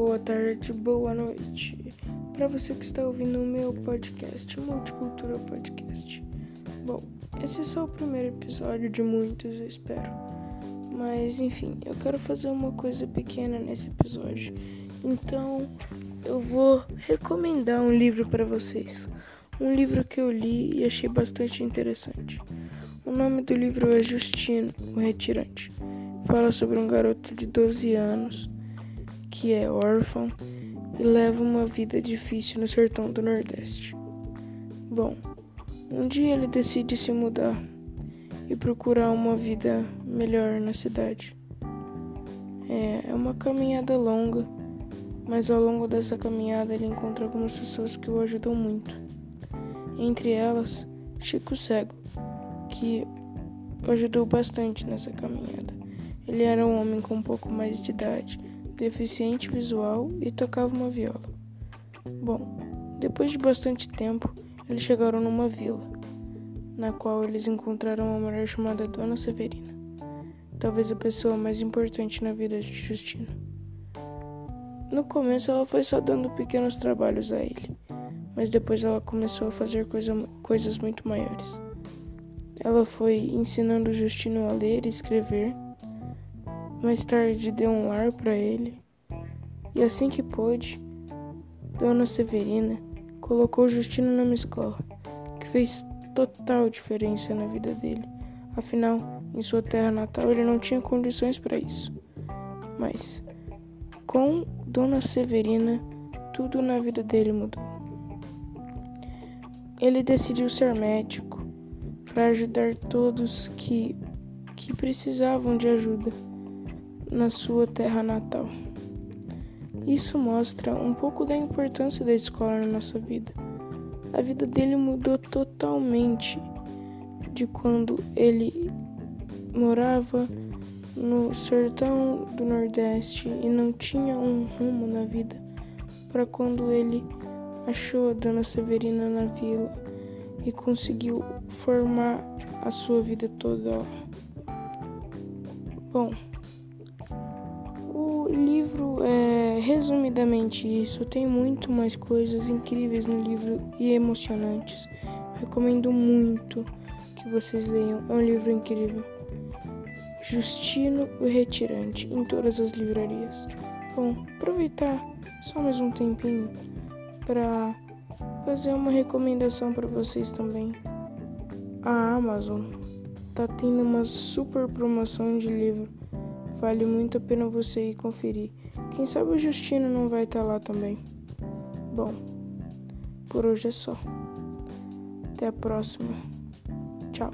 boa tarde, boa noite. Para você que está ouvindo o meu podcast, Multicultura Podcast. Bom, esse é só o primeiro episódio de muitos, eu espero. Mas enfim, eu quero fazer uma coisa pequena nesse episódio. Então, eu vou recomendar um livro para vocês. Um livro que eu li e achei bastante interessante. O nome do livro é Justino, o Retirante. Fala sobre um garoto de 12 anos que é órfão e leva uma vida difícil no sertão do Nordeste. Bom, um dia ele decide se mudar e procurar uma vida melhor na cidade. É, é uma caminhada longa, mas ao longo dessa caminhada ele encontra algumas pessoas que o ajudam muito. Entre elas, Chico Cego, que ajudou bastante nessa caminhada. Ele era um homem com um pouco mais de idade, deficiente visual e tocava uma viola. Bom, depois de bastante tempo, eles chegaram numa vila, na qual eles encontraram uma mulher chamada Dona Severina, talvez a pessoa mais importante na vida de Justino. No começo, ela foi só dando pequenos trabalhos a ele, mas depois ela começou a fazer coisa, coisas muito maiores. Ela foi ensinando Justino a ler e escrever mais tarde deu um lar para ele, e assim que pôde, Dona Severina colocou Justino numa escola, que fez total diferença na vida dele. Afinal, em sua terra natal ele não tinha condições para isso. Mas com Dona Severina, tudo na vida dele mudou. Ele decidiu ser médico para ajudar todos que, que precisavam de ajuda na sua terra natal. Isso mostra um pouco da importância da escola na nossa vida. A vida dele mudou totalmente de quando ele morava no sertão do Nordeste e não tinha um rumo na vida, para quando ele achou a Dona Severina na vila e conseguiu formar a sua vida toda. Bom, resumidamente isso. Tem muito mais coisas incríveis no livro e emocionantes. Recomendo muito que vocês leiam. É um livro incrível. Justino o Retirante em todas as livrarias. Bom, aproveitar só mais um tempinho para fazer uma recomendação para vocês também. A Amazon tá tendo uma super promoção de livro Vale muito a pena você ir conferir. Quem sabe o Justino não vai estar tá lá também. Bom, por hoje é só. Até a próxima. Tchau.